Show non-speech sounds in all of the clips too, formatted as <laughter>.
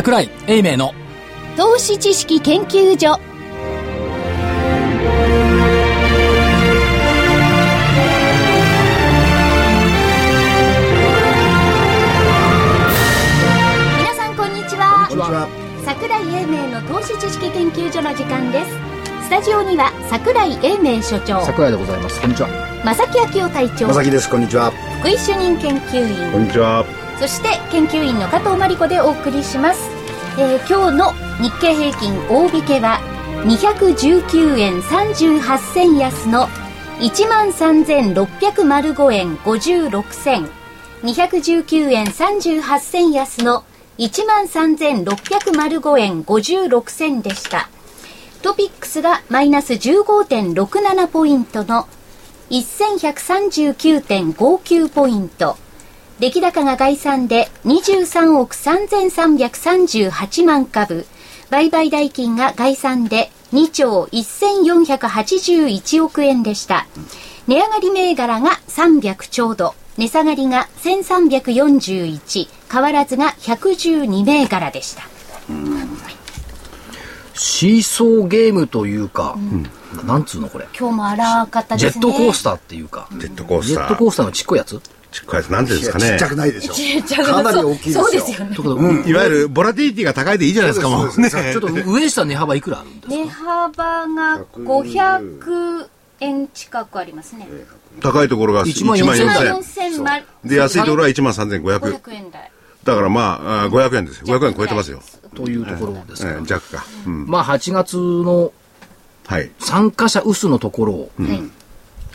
桜井英明の投資知識研究所皆さんこんにちはこんにちは。桜井英明の投資知識研究所の時間ですスタジオには桜井英明所長桜井でございますこんにちは正木昭夫隊長まさきです。こんにちは。福井主任研究員んにちは。そして研究員の加藤真理子でお送りします、えー今日の日経平均大引けは219円38銭安の1万3605円56銭。219円38銭安の1万3605円56銭でした。トピックスがマイナス15.67ポイントの1139.59ポイント。出来高が概算で23億3338万株。売買代金が概算で2兆1481億円でした。値上がり銘柄が300ちょうど。値下がりが1341変わらずが112銘柄でした。シーソーゲームというか、なんつうのこれ？今日も荒かったジですね。ェットコースターっていうか。ジェットコージェスター。ットコースターのちっこいやつ？ちっこいやつなんていうんですかねちっちゃ。くないでしょ。ちっちゃくかなり大きいですよ。そうですよねとことでいわゆるボラティリティが高いでいいじゃないですか、もう。ね。<laughs> ちょっと上下値幅いくらあるんですか？値幅が500円近くありますね高いところが1 1万万4000 4000 4000万で、安いところは1万3500。500円台だからまあ、あー500円ですよ。500円超えてますよ。というところですえから、ー弱か。うん。まあ8月のはい。参加者薄のところを、はい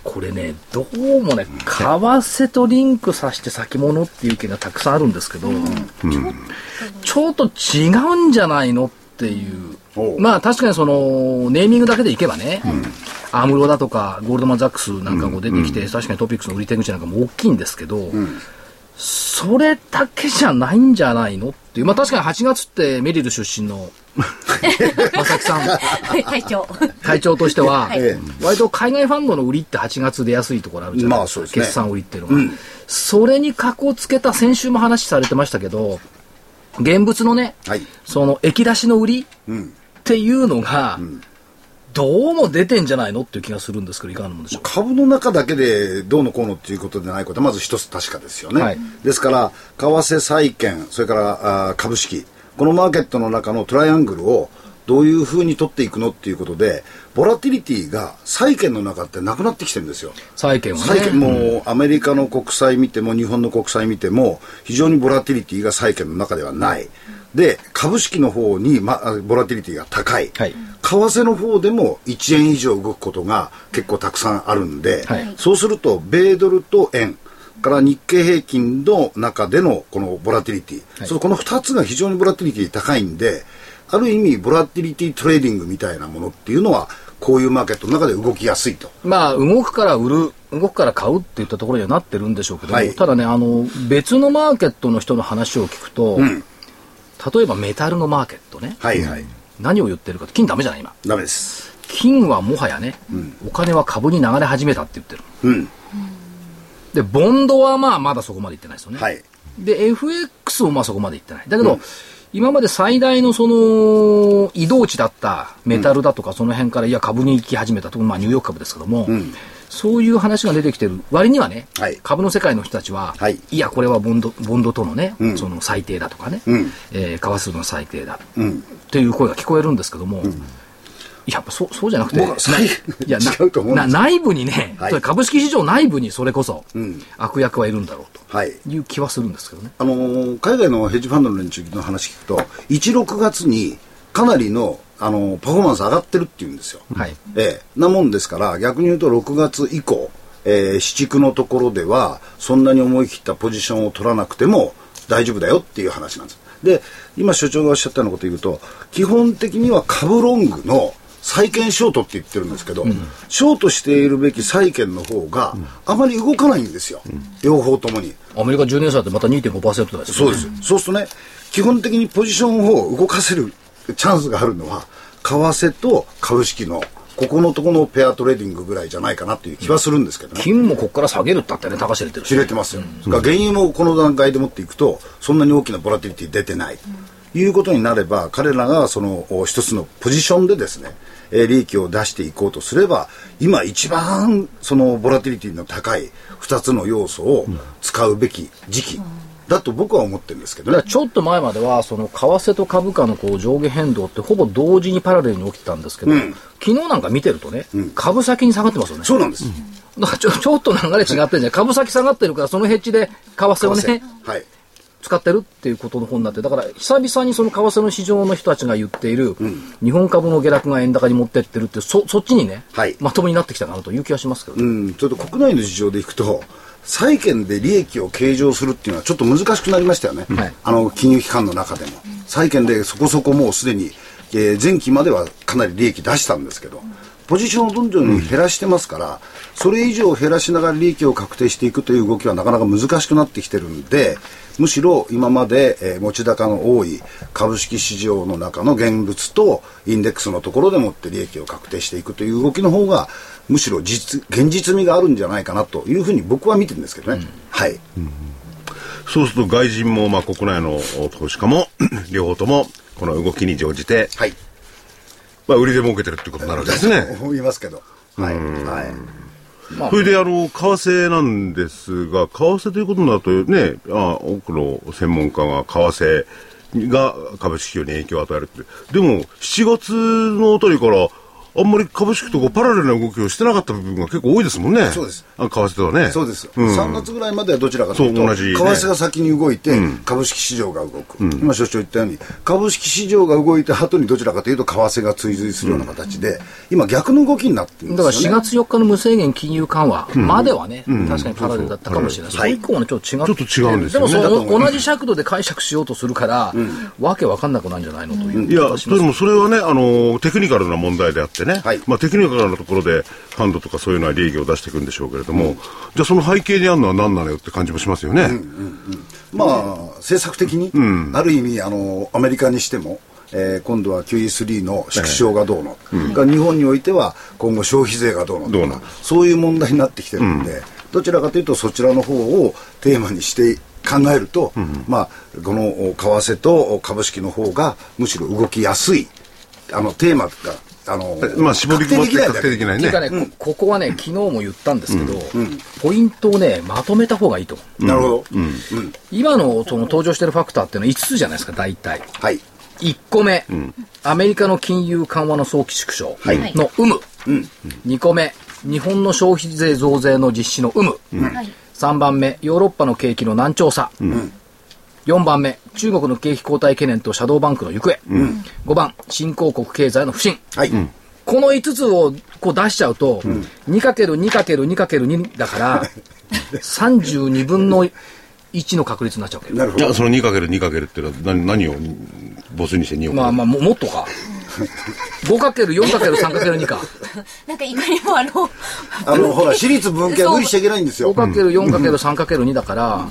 これねどうもね為替とリンクさせて先物っていう件がたくさんあるんですけど、ちょっと違うんじゃないのっていう。まあ確かにそのネーミングだけでいけばね、アムロだとかゴールドマン・ザックスなんかも出てきて、確かにトピックスの売り手口なんかも大きいんですけど、それだけじゃないんじゃないの？っていう。まあ確かに8月ってメリル出身の <laughs> 正木さん。はい隊長。会長としては、はい。え割と海外ファンドの売りって8月出やすいところあるじゃない？ですか、まあそうですね。決算売りっていうのが、それに格好つけた先週も話されてましたけど現物のねはい。その液出しの売りうん。っていうのが、どうも出てんじゃないのっていう気がするんですけどいかがなもんでしょう。か株の中だけでどうのこうのっていうことでないことはまず一つ確かですよね。はい。ですから、為替債券、それからあー株式、このマーケットの中のトライアングルをどういうふうに取っていくのっていうことで、ボラティリティが債券の中ってなくなってきてるんですよ。債券は債券ねもアメリカの国債見ても日本の国債見ても非常にボラティリティが債券の中ではない。で、株式の方に、ま、あボラティリティが高い。はい。為替の方でも1円以上動くことが結構たくさんあるんで、はい。そうすると米ドルと円。から日経平均の中でのこのボラティリティ、そのこの2つが非常にボラティリティ高いんである意味ボラティリティトレーディングみたいなものっていうのはこういうマーケットの中で動きやすいと。まあ動くから売る動くから買うっていったところにはなってるんでしょうけども、はいただねあの別のマーケットの人の話を聞くと、例えばメタルのマーケットねはいはい。何を言ってるか金ダメじゃない今ダメです。金はもはやね、お金は株に流れ始めたって言ってるうん。でボンドはまあまだそこまで行ってないですよね、はい。で FX もまあそこまで行ってないだけど、今まで最大のその移動値だったメタルだとかその辺からいや株に行き始めたとまあニューヨーク株ですけども、そういう話が出てきてる割にはね、はい。株の世界の人たちは、はい。いやこれはボンドボンドとのね、ん。その最低だとかね、うん。えー為替の最低だ、うん。っていう声が聞こえるんですけども、やっぱそうそうじゃなくて、いやな違うと思うんですな内部にね、はい株式市場内部にそれこそ、ん悪役はいるんだろうはい。という気はするんですけどね。あのー海外のヘッジファンドの連中の話聞くと、1、6月にかなりの、あのーパフォーマンス上がってるっていうんですよ。はいええなもんですから、逆に言うと6月以降、えー、市区のところでは、そんなに思い切ったポジションを取らなくても大丈夫だよっていう話なんです。で、今所長がおっしゃったようなことを言うと、基本的には株ロングの債券ショートって言ってるんですけど、ショートしているべき債券の方があまり動かないんですよ。両方ともに。アメリカ10年債ってまた2.5%ですよね。そうです。そうするとね、基本的にポジションを動かせるチャンスがあるのは、為替と株式の、ここのとこのペアトレーディングぐらいじゃないかなっていう気はするんですけどね。金もここから下げるったってね、高知入れてるし知れてますよ。それから原油もこの段階で持っていくと、そんなに大きなボラティリティ出てない。いうことになれば、彼らがそのお一つのポジションでですね、えー利益を出していこうとすれば、今一番そのボラティリティの高い2つの要素を使うべき時期だと僕は思ってるんですけどね。ちょっと前までは、その為替と株価のこう上下変動ってほぼ同時にパラレルに起きてたんですけど、昨日なんか見てるとね、株先に下がってますよね。そうなんです。だからちょちょっと流れ違ってんじゃない株先下がってるから、そのヘッジで為替をね、はい。使ってるっていうことの本になって、だから久々にその為替の市場の人たちが言っている、日本株の下落が円高に持ってってるってそそっちにね、はい。まともになってきたかなという気がしますけど、うん、ちょっと国内の事情でいくと、債券で利益を計上するっていうのはちょっと難しくなりましたよね。はい。あの、金融機関の中でも。債券でそこそこもうすでに、えー前期まではかなり利益出したんですけど、ポジションをどんどん減らしてますから、それ以上減らしながら利益を確定していくという動きはなかなか難しくなってきてるんで、むしろ今まで、えー持ち高の多い株式市場の中の現物とインデックスのところでもって利益を確定していくという動きの方が、むしろ実、現実味があるんじゃないかなというふうに僕は見てるんですけどね。はい。そうすると外人も、まあ、国内の投資家も、<laughs> 両方とも、この動きに乗じて、はい。まあ、売りで儲けてるってことになるわけですね。<laughs> 思いますけど。はい。はい。まあそれで、あの、為替なんですが、為替ということになるとね、あ多くの専門家が為替が株式市場に影響を与えるって。でも、7月のあたりから、あんまり株式とこうパラレルな動きをしてなかった部分が結構多いですもんね。そうです。あ為替とはね。そうです、うん。3月ぐらいまではどちらかというと、そう同じ。ね為替が先に動いて、株式市場が動く、今、所長言ったように、株式市場が動いた後にどちらかというと、為替が追随するような形で、今、逆の動きになってるんだから4ですよね。月4日の無制限金融緩和まではね、確かにパラレルだったかもしれない。それ以降はね、ちょっと違う。ちょっと違うんですよね。でもその同じ尺度で解釈しようとするから、わけわかんなくなるんじゃないのといういや、でもそれはね、あの、テクニカルな問題であってね、はい。まあテクニカルなところでファンドとかそういうのは利益を出していくんでしょうけれども、じゃあその背景にあるのは何なのよって感じもしますよね。まあ、政策的に、ある意味、あの、アメリカにしても、えー今度は QE3 の縮小がどうの、が日本においては今後消費税がどうのとかそういう問題になってきてるんで、どちらかというとそちらの方をテーマにして考えると、まあこの為替と株式の方がむしろ動きやすいあのテーマがあのまあ絞り込まって確確定でき定できないね。っていうか。ね、こここはね、昨日も言ったんですけど、ポイントをね、まとめた方がいいと思う。なるほど、今のその登場してるファクターっていうのは5つじゃないですか、大体。はい。1個目、アメリカの金融緩和の早期縮小。の有無。2個目、日本の消費税増税の実施の有無。はい。3番目、ヨーロッパの景気の難聴さ。4番目、中国の景気後退懸念とシャドーバンクの行方。5番、新興国経済の不振。はい、この5つをこう出しちゃうと、2×2×2×2 だから、<laughs> 32分の1の確率になっちゃうわけよ。なるほどじゃあその 2×2× っていうのは何何を母数にして2をまあまあ、ももっとか。5×4×3×2 か。<laughs> なんかいかにもあの、あのほら私立文系は無理しちゃいけないんですよ 5×4×3×2 だから、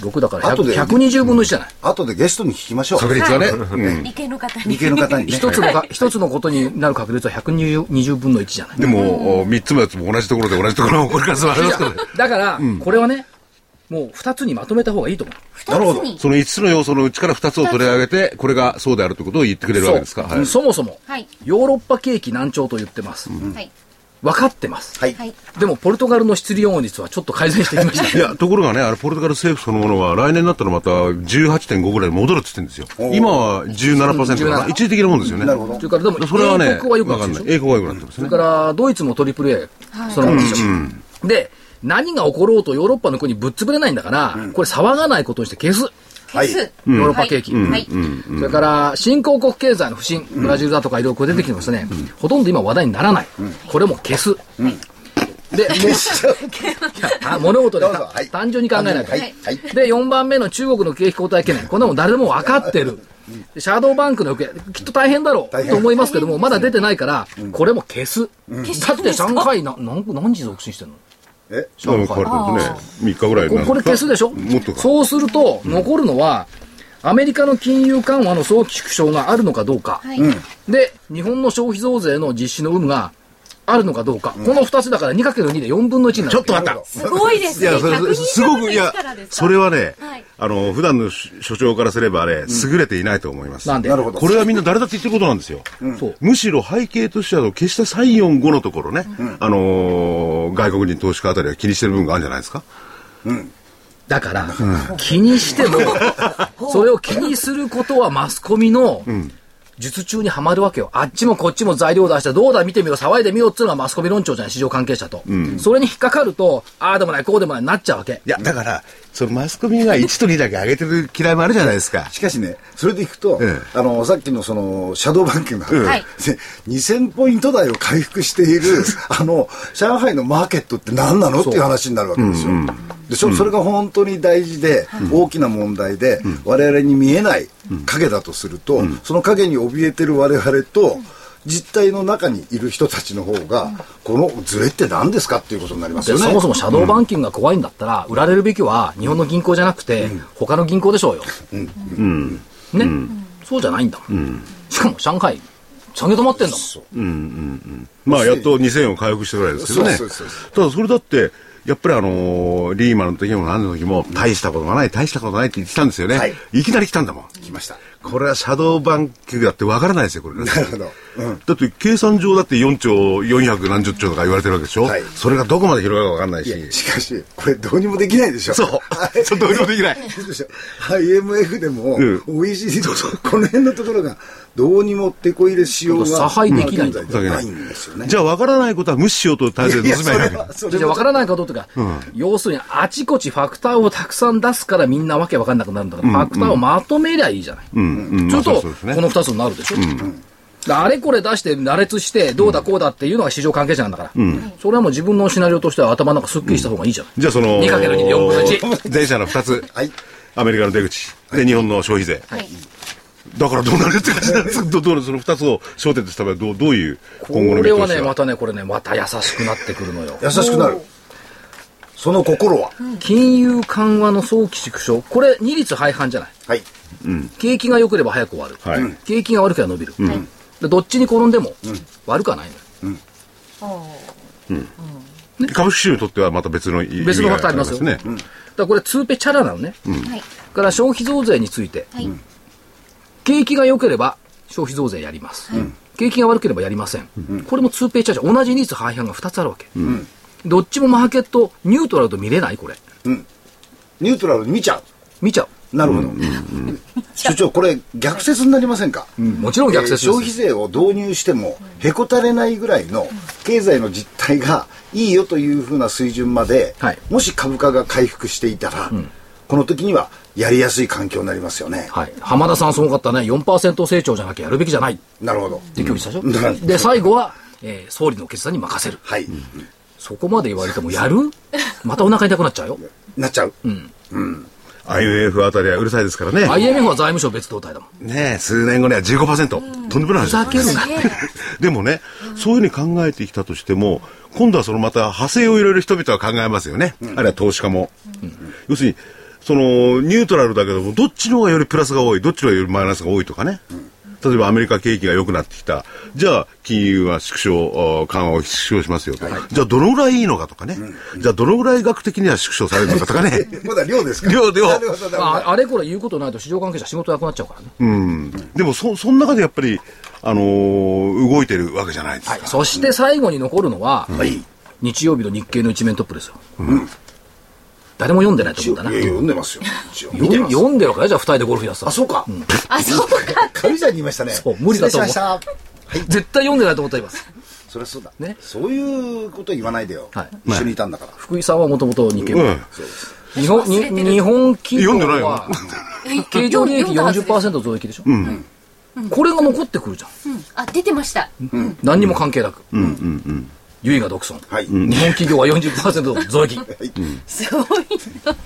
20×6 だから後で100 120分の1じゃない？後でゲストに聞きましょう確率はね？うん理系の方に。理系の方にね一つのか、一つのことになる確率は120分の1じゃない？でも、お三つのやつも同じところで同じところが起こる可能性もありますからね。<laughs> だから、これはね、もう2つにまとめた方がいいと思う。なるほど二つにその5つの要素のうちから2つを取り上げて、これがそうであるということを言ってくれるわけですか？そうはいそもそも、はいヨーロッパ景気難聴と言ってます。はい。分かってます。はい、はい。でも、ポルトガルの失利音率はちょっと改善してきました。<laughs> いや、ところがね、あれ、ポルトガル政府そのものは、来年になったらまた18.5ぐらいに戻るって言ってるんですよ。今は17%かな。17一時的なもんですよね。なるほどそれから、でも、それはね、英国はよくなってるでしょ英国は良くなってますねそれ。から、ドイツもトリプル A、そのままでしょ。で、何が起ころうとヨーロッパの国ぶっ潰れないんだから、これ騒がないことにして消す。はい。消す。ヨーロッパ景気。はい。はい。それから、新興国経済の不振、ブラジルだとかいろいろこう出てきてますね、ほとんど今話題にならない。これも消す。で、もういや物事ではい。単純に考えないと。はい。はい。で、4番目の中国の景気後退懸念。こんなもん誰でも分かってる。でシャドーバンクの行方、きっと大変だろう。と思いますけども、まだ出てないから、これも消す。だって上海な、何何時続進してんの？え？そう変わるね。3日ぐらいここれ消すでしょ？もっとか。そうすると、残るのは、アメリカの金融緩和の早期縮小があるのかどうか。はい。で、日本の消費増税の実施の有無があるのかどうか。この2つだから 2×2 で4分の1になる。ちょっと待った。すごいですね。いや、それ、すごく、いや、それはね、はいあの、普段の所長からすればあれ、優れていないと思います。なんで？なるほど。これはみんな誰だって言ってることなんですよ。そう。むしろ背景としては、決して3、4、5のところね、あのー外国人投資家あたりは気にしてる部分があるんじゃないですか？だから、気にしても、<laughs> それを気にすることはマスコミの、術中にはまるわけよ。あっちもこっちも材料出して、どうだ見てみろ、騒いでみようっていうのがマスコミ論調じゃない、市場関係者と。それに引っかかると、ああでもない、こうでもない、なっちゃうわけ。いや、だから、そのマスコミが1と2だけ上げてる嫌いもあるじゃないですか。しかしね、それでいくと、ええ。あの、さっきのその、シャドーバンキングが、はい。ね2000ポイント台を回復している、<laughs> あの、上海のマーケットって何なの？っていう話になるわけですよ。でしょ、それが本当に大事で、大きな問題で、我々に見えない影だとすると、その影に怯えてる我々と、実態の中にいる人たちの方が、このズレって何ですかっていうことになりますよね。でそもそもシャドーバンキングが怖いんだったら、売られるべきは日本の銀行じゃなくて、他の銀行でしょうよ。ね、そうじゃないんだもん。しかも上海、下げ止まってんだもん。まあ、やっと2000円を回復してるぐらいですけどね。そうそうそうただ、それだって、やっぱりあのーリーマンの時も何の時も、大したことがない、大したことないって言ってたんですよね。はいい、きなり来たんだもん。来ました。これはシャドーバンキングだってわからないですよ、これ。<laughs> なるほど。うん。だって計算上だって4兆400何十兆とか言われてるわけでしょ、はいそれがどこまで広がるかわかんないし。いや、しかし、これどうにもできないでしょ。そうはいそうどうにもできない <laughs> IMF でも、うん OECD でも、この辺のところが、どうにも手こ入れしようが、差配できないんですよね。じゃあわからないことは無視しようと体制で進めないじゃあ分からないかどうとか、要するにあちこちファクターをたくさん出すからみんなわけ分かんなくなるんだから、ファクターをまとめりゃいいじゃない。うん、うん。ちょっと、この二つになるでしょ。だあれこれ出して、羅列して、どうだこうだっていうのが市場関係者なんだから。それはもう自分のシナリオとしては頭の中すっきりした方がいいじゃん。じゃあその、2×2 で4分の1。前者の2つ。はい。アメリカの出口。で、日本の消費税。はい。だからどうなるって感じなんですか？ど <laughs> どうその2つを焦点とした場合、どうどういうこ今後の見通しれは？ね、またね、これね、また優しくなってくるのよ。優しくなる。その心は、金融緩和の早期縮小。これ、二律背反じゃない？はい。景気が良ければ早く終わる。はい景気が悪ければ伸びる。でどっちに転んでも、悪くはないのよ。株式市場にとってはまた別の意味が別のファクターありますよ。ねだ。からこれ、ツーペチャラなのね。はい。から消費増税について、はい。景気が良ければ消費増税やります。景気が悪ければやりません。これもツーペイチャージ同じニーズ背反が2つあるわけ。どっちもマーケットニュートラルと見れないこれ。ニュートラルに見ちゃ見ちゃう。う。なるほど。所長、これ逆説になりませんか、もちろん逆説えー消費税を導入してもへこたれないぐらいの経済の実態がいいよというふうな水準まで、はいもし株価が回復していたら、この時にはやりやすい環境になりますよね。はい。浜田さんすごかったね。4%成長じゃなきゃやるべきじゃないっなるほど。て協議したでしょ？うんで、最後は、えー総理の決断に任せる。はい。そこまで言われてもやる？またお腹痛くなっちゃうよ。なっちゃう。IMF あたりはうるさいですからね。IMF は財務省別動隊だもん。ねえ、数年後には15%。とんでもないふざけるな。でもね、そういうふうに考えてきたとしても、今度はそのまた派生を入れる人々は考えますよね。あるいは投資家も。要するに、その、ニュートラルだけども、どっちの方がよりプラスが多い、どっちの方がよりマイナスが多いとかね。例えばアメリカ景気が良くなってきた。じゃあ、金融は縮小、あ緩和を縮小しますよと。じゃあ、どのぐらいいいのかとかね。じゃあ、どのぐらい額的には縮小されるのかとかね。<laughs> まだ量ですか量量 <laughs> ああれこれ言うことないと市場関係者仕事なくなっちゃうからね。うん。でも、そ、その中でやっぱり、あのー動いてるわけじゃないですか。はい。そして最後に残るのは、はい。日曜日の日経の一面トップですよ。誰も読んでないと思うんだな。読んでますよ。読んてます。読んでるからじゃあ二人でゴルフやってたあ、そうか。あ、そうか。軽井沢にいましたね。そう無理だと思う失礼しました。絶対読んでないと思っています。そりゃそうだ。ねそういうこと言わないでよ。はい一緒にいたんだから。福井さんはもともと日経うん。日本に日本企業読んでない経常利益40%増益でしょ、これが残ってくるじゃんうんあ、出てました。何にも関係なく、優位が独尊、はい。日本企業は40%増益。すごいな。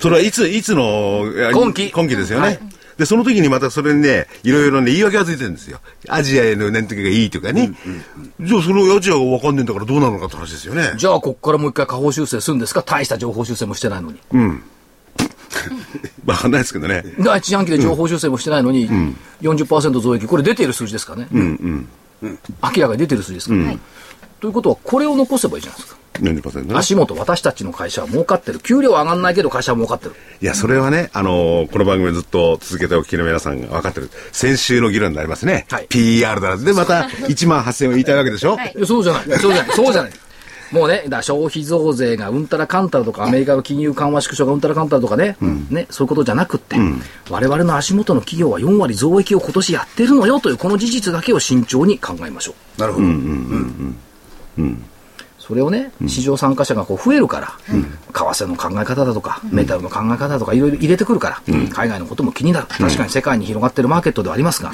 それはいつ、いつの、今期。今期ですよね。はい。で、その時にまたそれにね、いろいろね、言い訳がついてるんですよ。アジアへの年時がいいとかね。じゃあ、そのアジアが分かんねえんだからどうなのかって話ですよね。じゃあここからもう一回下方修正するんですか？大した情報修正もしてないのに。<laughs> 分かんないですけどね。第一四半期で情報修正もしてないのに、40%増益。これ出ている数字ですからね、明らかに出てる数字ですから、はいということは、これを残せばいいじゃないですか。足元、私たちの会社は儲かってる。給料は上がんないけど会社は儲かってる。いや、それはね、あのーこの番組ずっと続けてお聞きの皆さんが分かってる。先週の議論になりますね。はい PR だで、また1万8000円を言いたいわけでしょ、<laughs> はいそうじゃない。そうじゃない。そうじゃない。もうね、だ消費増税がうんたらかんたらとか、アメリカの金融緩和縮小がうんたらかんたらとかね、ね、そういうことじゃなくって、我々の足元の企業は4割増益を今年やってるのよというこの事実だけを慎重に考えましょう。なるほど。それをね、市場参加者がこう増えるから、為替の考え方だとか、メタルの考え方だとか、いろいろ入れてくるから、海外のことも気になる。確かに世界に広がってるマーケットではありますが、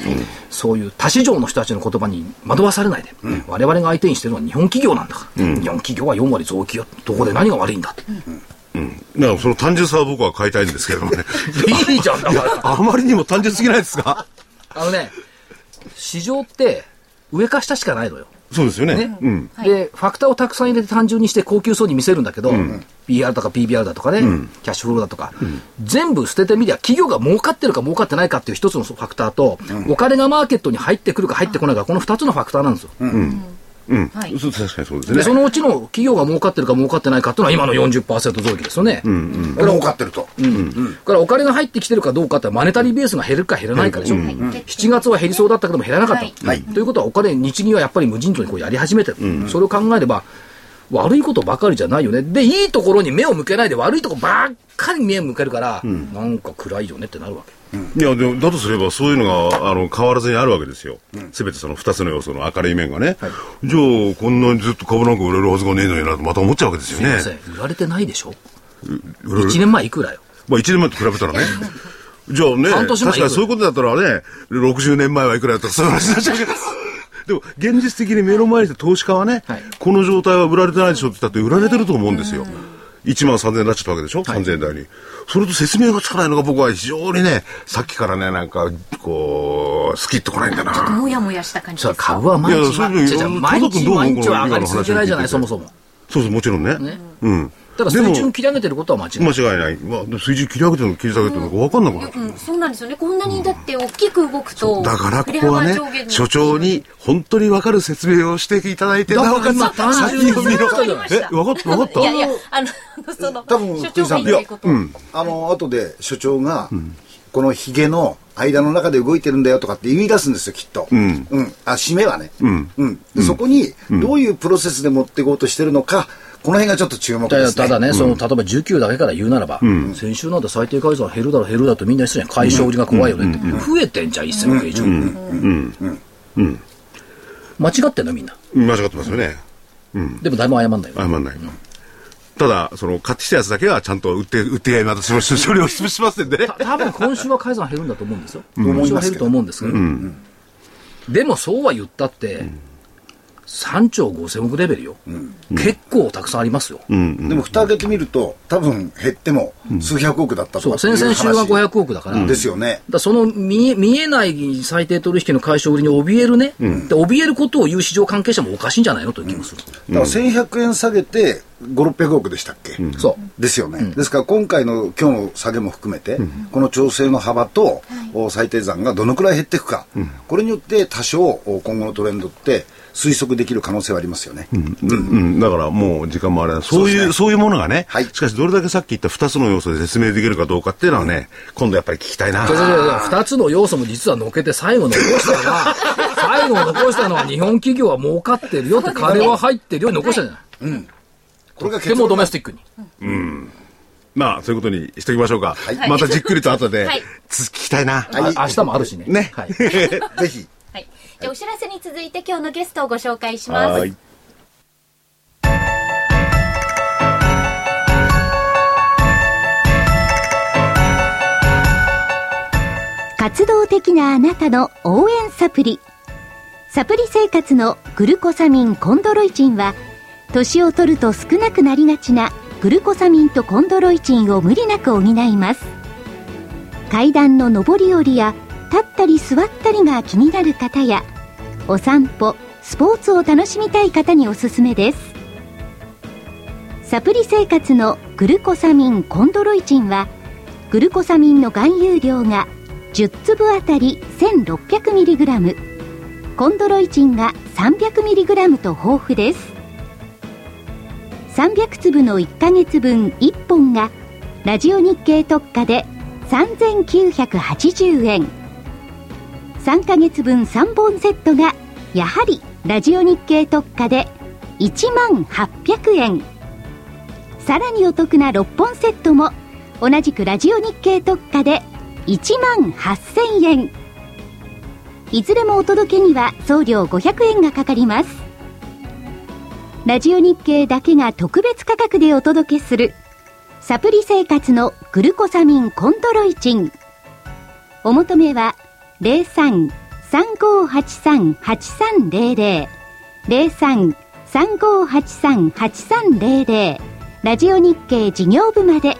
そういう他市場の人たちの言葉に惑わされないで、我々が相手にしてるのは日本企業なんだから、日本企業は4割増益よ。どこで何が悪いんだって。だからその単純さは僕は変えたいんですけれどもね。<laughs> いいじゃん、だから。あまりにも単純すぎないですか？あのね、市場って上か下しかないのよ。そうですよね。ね。うん。で、ファクターをたくさん入れて単純にして高級そうに見せるんだけど、PR とか PBR だとかね、キャッシュフローだとか、全部捨ててみりゃ企業が儲かってるか儲かってないかっていう一つのファクターと、お金がマーケットに入ってくるか入ってこないか、この二つのファクターなんですよ。うん。はい確かにそうですで、ね。そのうちの企業が儲かってるか儲かってないかっていうのは今の40%増益ですよね。これ儲かってると。だからお金が入ってきてるかどうかってマネタリーベースが減るか減らないかでしょ。7月は減りそうだったけども減らなかった。はいということはお金、日銀はやっぱり無尽蔵にこうやり始めてる。それを考えれば、悪いことばかりじゃないよね。で、いいところに目を向けないで悪いところばっかり目を向けるから、なんか暗いよねってなるわけ。いや、でも、だとすれば、そういうのが、あの、変わらずにあるわけですよ。すべてその二つの要素の明るい面がね。じゃあ、こんなにずっと株なんか売れるはずがねえのになと、また思っちゃうわけですよね。売られてないでしょ？売れる ?1 年前いくらよ？まあ、1年前と比べたらね。じゃあね、確かにそういうことだったらね、60年前はいくらだったらそういう話になっちゃうけど。<laughs> でも、現実的に目の前に投資家はね、はいこの状態は売られてないでしょって言ったって売られてると思うんですよ。1万3000円になっちゃったわけでしょ、3000円台に。それと説明がつかないのが僕は非常にね、さっきからね、なんか、こう、スキッとこないんだな。もやもやした感じですか株は毎日、いやそういうの違う違う毎日毎日は上がり続けないじゃない、そもそも。そうそう、もちろんね。ねうん。ただ水準切り上げてることは間違いない。間違いない。まあ、水準切り上げてるの切り下げてるのか分かんなくなっちゃううん、そうなんですよね。こんなにだって大きく動くと。だからここはね所長に本当に分かる説明をしていただいて、なおかつ今単純に先読みのわかりまえ、分かった分かった？いやいや、あの、その、多分所長が言いこと。あの、後で所長が、このヒゲの間の中で動いてるんだよとかって言い出すんですよ、きっと。うん。あ、締めはね。うん。でそこに、どういうプロセスで持っていこうとしてるのか、この辺がちょっと注目たですね。だただね、その例えば19だけから言うならば、先週なんて最低改ざん減るだろ、減るだろとみんな言ってたじゃん、解消売りが怖いよねって、増えてんじゃん、1000億円以上。間違ってんの、みんな？間違ってますよね。でも誰も謝んないよ。謝んない。ただ、その、買ってきたやつだけはちゃんと売って、売ってやりまた、処理をしますんでね。た多分今週は改ざん減るんだと思うんですよ。今週は減ると思うんですけど。でもそうは言ったって、3兆5000億レベルよ。結構たくさんありますよ。でも蓋開けてみると、多分減っても数百億だったとかう話。先々週が500億だから。ですよね。だその見え見えない最低取引の解消売りに怯えるね、で怯えることを言う市場関係者もおかしいんじゃないのという気もする、だから1100円下げて5、600億でしたっけ、そう。ですよね、ですから今回の今日の下げも含めて、この調整の幅と、お最低残がどのくらい減っていくか、これによって多少お今後のトレンドって推測できる可能性はありますよね。うん、だからもう時間もあれだ。そういう、そういうものがね、はい。しかしどれだけさっき言った2つの要素で説明できるかどうかっていうのはね、今度やっぱり聞きたいな。いやいやいや二つの要素も実はのけて最後残したのは最後残したのは日本企業は儲かってるよって金は入ってるように残したじゃない、これがでもドメスティックにまあ、そういうことにしときましょうか。い。またじっくりと後ではい、続きたいな。はいあ明日もあるしね。ね。はい、<laughs> ぜひ。はい。じゃあお知らせに続いて今日のゲストをご紹介します。はい。活動的なあなたの応援サプリ。サプリ生活のグルコサミンコンドロイチンは、年を取ると少なくなりがちなグルコサミンとコンドロイチンを無理なく補います。階段の上り下りや立ったり座ったりが気になる方や、お散歩、スポーツを楽しみたい方におすすめです。サプリ生活のグルコサミンコンドロイチンは、グルコサミンの含有量が10粒あたり 1600mg コンドロイチンが 300mg と豊富です300粒の1ヶ月分1本がラジオ日経特価で3980円3ヶ月分3本セットがやはりラジオ日経特価で1万800円。さらにお得な6本セットも同じくラジオ日経特価で1万8000円。いずれもお届けには送料500円がかかります。ラジオ日経だけが特別価格でお届けするサプリ生活のグルコサミンコントロイチン。お求めは03-3583-8300 03-3583-8300ラジオ日経事業部まで。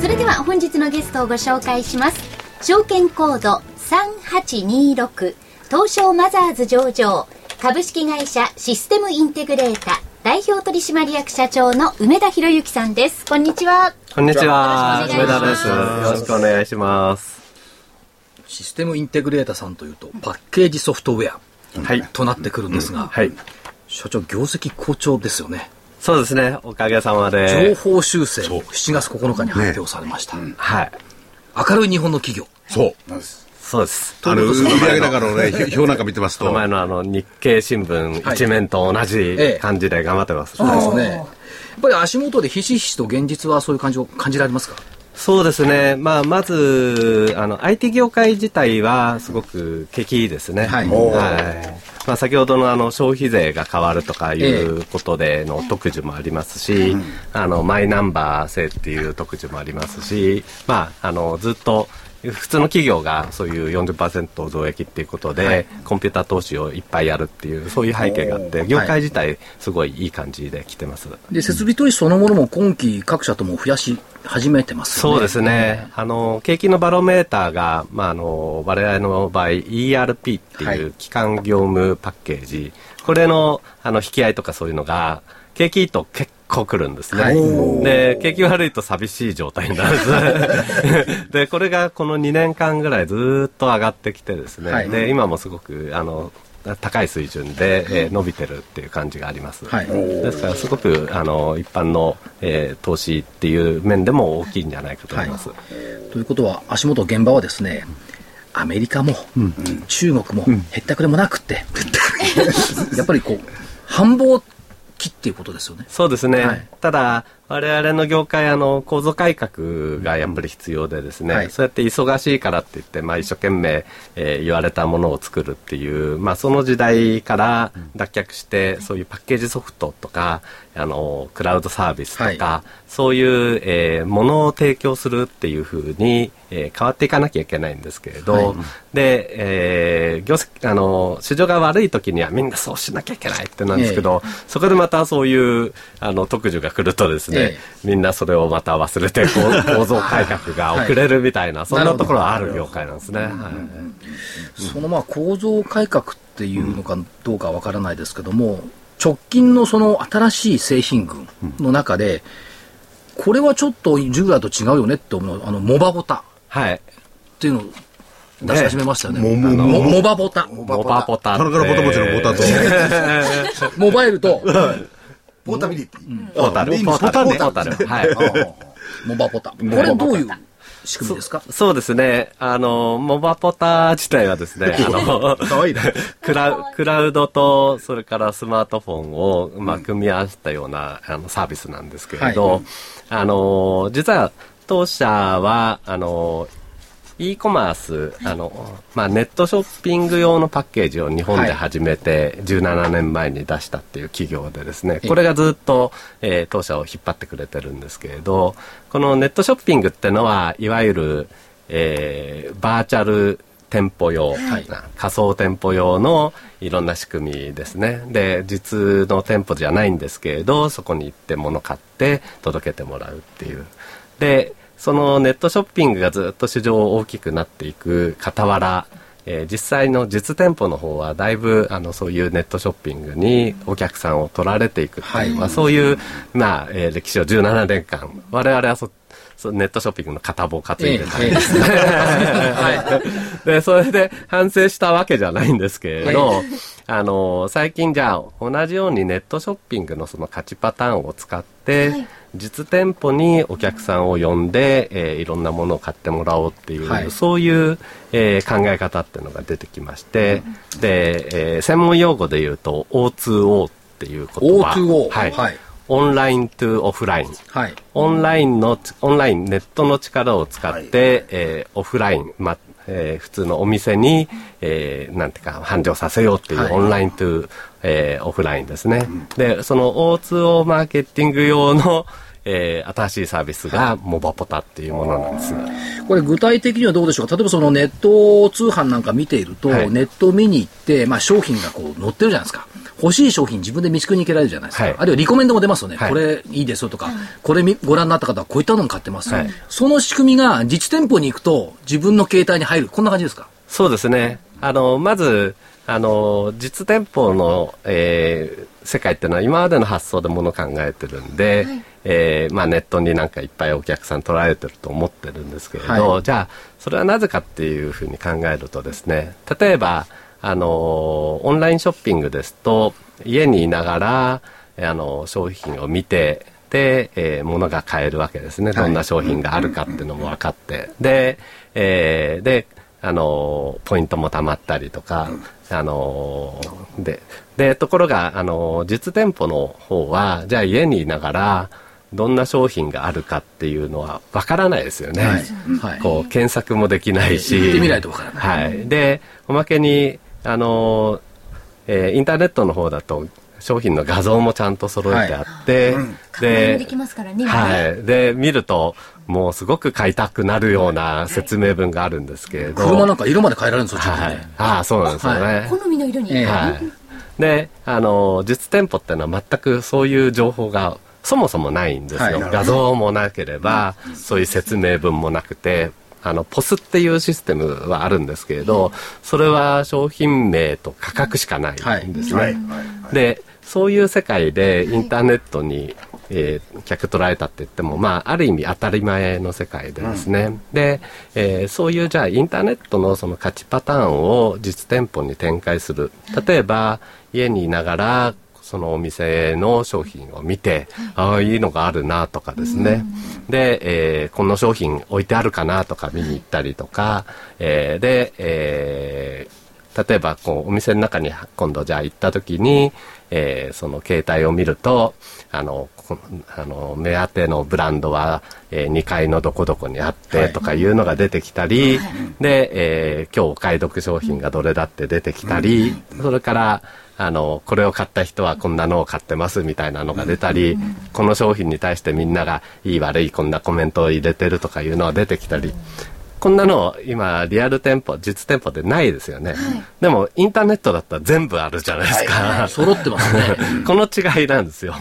それでは本日のゲストをご紹介します。証券コード3826東証マザーズ上場株式会社システムインテグレータ代表取締役社長の梅田博之さんです。こんにちは。こんにちは。梅田です。よろしくお願いしますシステムインテグレーターさんというとパッケージソフトウェアはい。となってくるんですが、はい。所長業績好調ですよね。そうですね。おかげさま情で報修正7月9日に発表されました、はい。明るい日本の企業。そう。そうです。あの、売上高のね、<laughs> 表表なんか見てますと、前のあの日経新聞一面と同じ感じで頑張ってます、そうですね。やっぱり足元でひしひしと現実はそういう感じを感じられますか？そうですね、まあ、まずあの IT 業界自体はすごく景気いいですね、はい。まあ、先ほどのあの消費税が変わるとかいうことでの特需もありますし、あのマイナンバー制っていう特需もありますし、まあ、あのずっと普通の企業がそういう40%増益っていうことで、コンピューター投資をいっぱいやるっていうそういう背景があって業界自体すごいいい感じで来てます。で設備投資そのものも今期各社とも増やし始めてますよね。そうですね、あの景気のバロメーターが、まあ、あの我々の場合 ERP ってはい。いう基幹業務パッケージ、これのあの引き合いとかそういうのが景気いいと結構来るんですね、はい。で景気悪いと寂しい状態になるんです。<laughs> でこれがこの2年間ぐらいずっと上がってきてですね、はい。で今もすごくあの高い水準で、えー伸びてるっていう感じがあります、はい。ですからすごくあの一般の、えー投資っていう面でも大きいんじゃないかと思います、ということは足元現場はですねアメリカも、中国も、へったくれもなくって、<laughs> やっぱりこう繁忙期っていうことですよね。そうですね、はい。ただ我々の業界あの構造改革がやっぱり必要でですね、はい。そうやって忙しいからって言って、まあ、一生懸命、えー言われたものを作るっていう、まあ、その時代から脱却して、そういうパッケージソフトとかあのクラウドサービスとか、はそういう、えーものを提供するっていうふうに、えー変わっていかなきゃいけないんですけれど、はい。で、えー業績あの市場が悪い時にはみんなそうしなきゃいけないってなんですけど、そこでまたそういうあの特需が来るとですね、えみんなそれをまた忘れて構造改革が遅れるみたいな、そんなところはある業界なんですね。はい。そのまあ構造改革っていうのかどうかわからないですけども、直近のその新しい製品群の中で、これはちょっと従来と違うよねって思うあのモバボタ。っはい。ていうのを出し始めましたよね。ね。ももモモバボタ。モバポタって。田中のボタ持ちのボタと、<laughs> モバイルと <laughs> ポータビリティ。ポータル。ポータル。ポータル。はい。<laughs> モバポタこれどういう仕組みですか？そうですね。あの、モバポタ自体はですね、<laughs> あの、かわいいな。クラウクラウドとそれからスマートフォンを、まあ、組み合わせたような、あのサービスなんですけれど、はいあの実は当社はあの e コマースあの、まあ、ネットショッピング用のパッケージを日本で始めて17年前に出したっていう企業でですね、これがずっと、えー当社を引っ張ってくれてるんですけれどこのネットショッピングってのはいわゆる、えーバーチャル店舗用、はい。仮想店舗用のいろんな仕組みですね。で実の店舗じゃないんですけれどそこに行って物買って届けてもらうっていう。でそのネットショッピングがずっと市場大きくなっていく傍ら、えー実際の実店舗の方はだいぶあのそういうネットショッピングにお客さんを取られていくっていう、はい。まあ、そういう、まあえー歴史を17年間我々はそネットショッピングの片棒担いでたええりですね。<laughs> はで、それで反省したわけじゃないんですけれど、あの、最近じゃあ同じようにネットショッピングのその勝ちパターンを使って、はい実店舗にお客さんを呼んで、えーいろんなものを買ってもらおうっていう、はいそういう、えー考え方っていうのが出てきまして、で、えー専門用語で言うと O2O っていう言葉。O2O はい。はいオンラインとオフライン。はい。オンラインの、オンライン、ネットの力を使って、えーオフライン、ま、えー普通のお店に、えーなんていうか、繁盛させようっていう、はいオンラインと、えーオフラインですね。で、その O2O マーケティング用の、えー新しいサービスがモバポタっていうものなんです。これ具体的にはどうでしょうか？例えばそのネット通販なんか見ていると、はいネット見に行って、まあ商品がこう載ってるじゃないですか。欲しい商品自分で見つけに行けられるじゃないですか。はいあるいはリコメンドも出ますよね。はいこれいいですよとか、これみご覧になった方はこういったのを買ってますよ、はいその仕組みが実店舗に行くと自分の携帯に入る。こんな感じですか？そうですね。あの、まず、あの、実店舗の、えー世界っていうのは今までの発想でもの考えてるんで、えーまあネットになんかいっぱいお客さん取られてると思ってるんですけれど、はいじゃあ、それはなぜかっていうふうに考えるとですね、例えば、あの、オンラインショッピングですと、家にいながら、あの、商品を見て、で、えー物が買えるわけですね。どんな商品があるかっていうのも分かって。で、えーで、あの、ポイントも貯まったりとか、あの、で、で、ところが、あの、実店舗の方は、じゃあ家にいながら、どんな商品があるかっていうのは分からないですよね。はい。こう、検索もできないし。行ってみないとわからないはい。で、おまけに、あの、えーインターネットの方だと、商品の画像もちゃんと揃えてあって、確認できますからね。はい。で、見ると、もうすごく買いたくなるような説明文があるんですけれど。車なんか色まで変えられるんですよ、はい。ああ、そうなんですよね。は好みの色に。ええはい。で、あの、実店舗っていうのは全くそういう情報がそもそもないんですよ。はい画像もなければ、そういう説明文もなくて、あの、ポスっていうシステムはあるんですけれど、それは商品名と価格しかないんですね。はいで、そういう世界でインターネットに、えー客取られたって言っても、まあ、ある意味当たり前の世界でですね。で、えーそういうじゃあインターネットのその価値パターンを実店舗に展開する。例えば、家にいながら、そのお店の商品を見て、ああ、いいのがあるなとかですね。で、えーこの商品置いてあるかなとか見に行ったりとか、えーで、えー例えばこうお店の中に今度じゃあ行った時に、えーその携帯を見るとあのこあの目当てのブランドは、え2階のどこどこにあってとかいうのが出てきたり、で、えー今日お買い得商品がどれだって出てきたり、それからあのこれを買った人はこんなのを買ってますみたいなのが出たり、この商品に対してみんながいい悪いこんなコメントを入れてるとかいうのが出てきたり。こんなの今リアル店舗実店舗でないですよね、でもインターネットだったら全部あるじゃないですか、揃ってますね。<laughs> この違いなんですよ、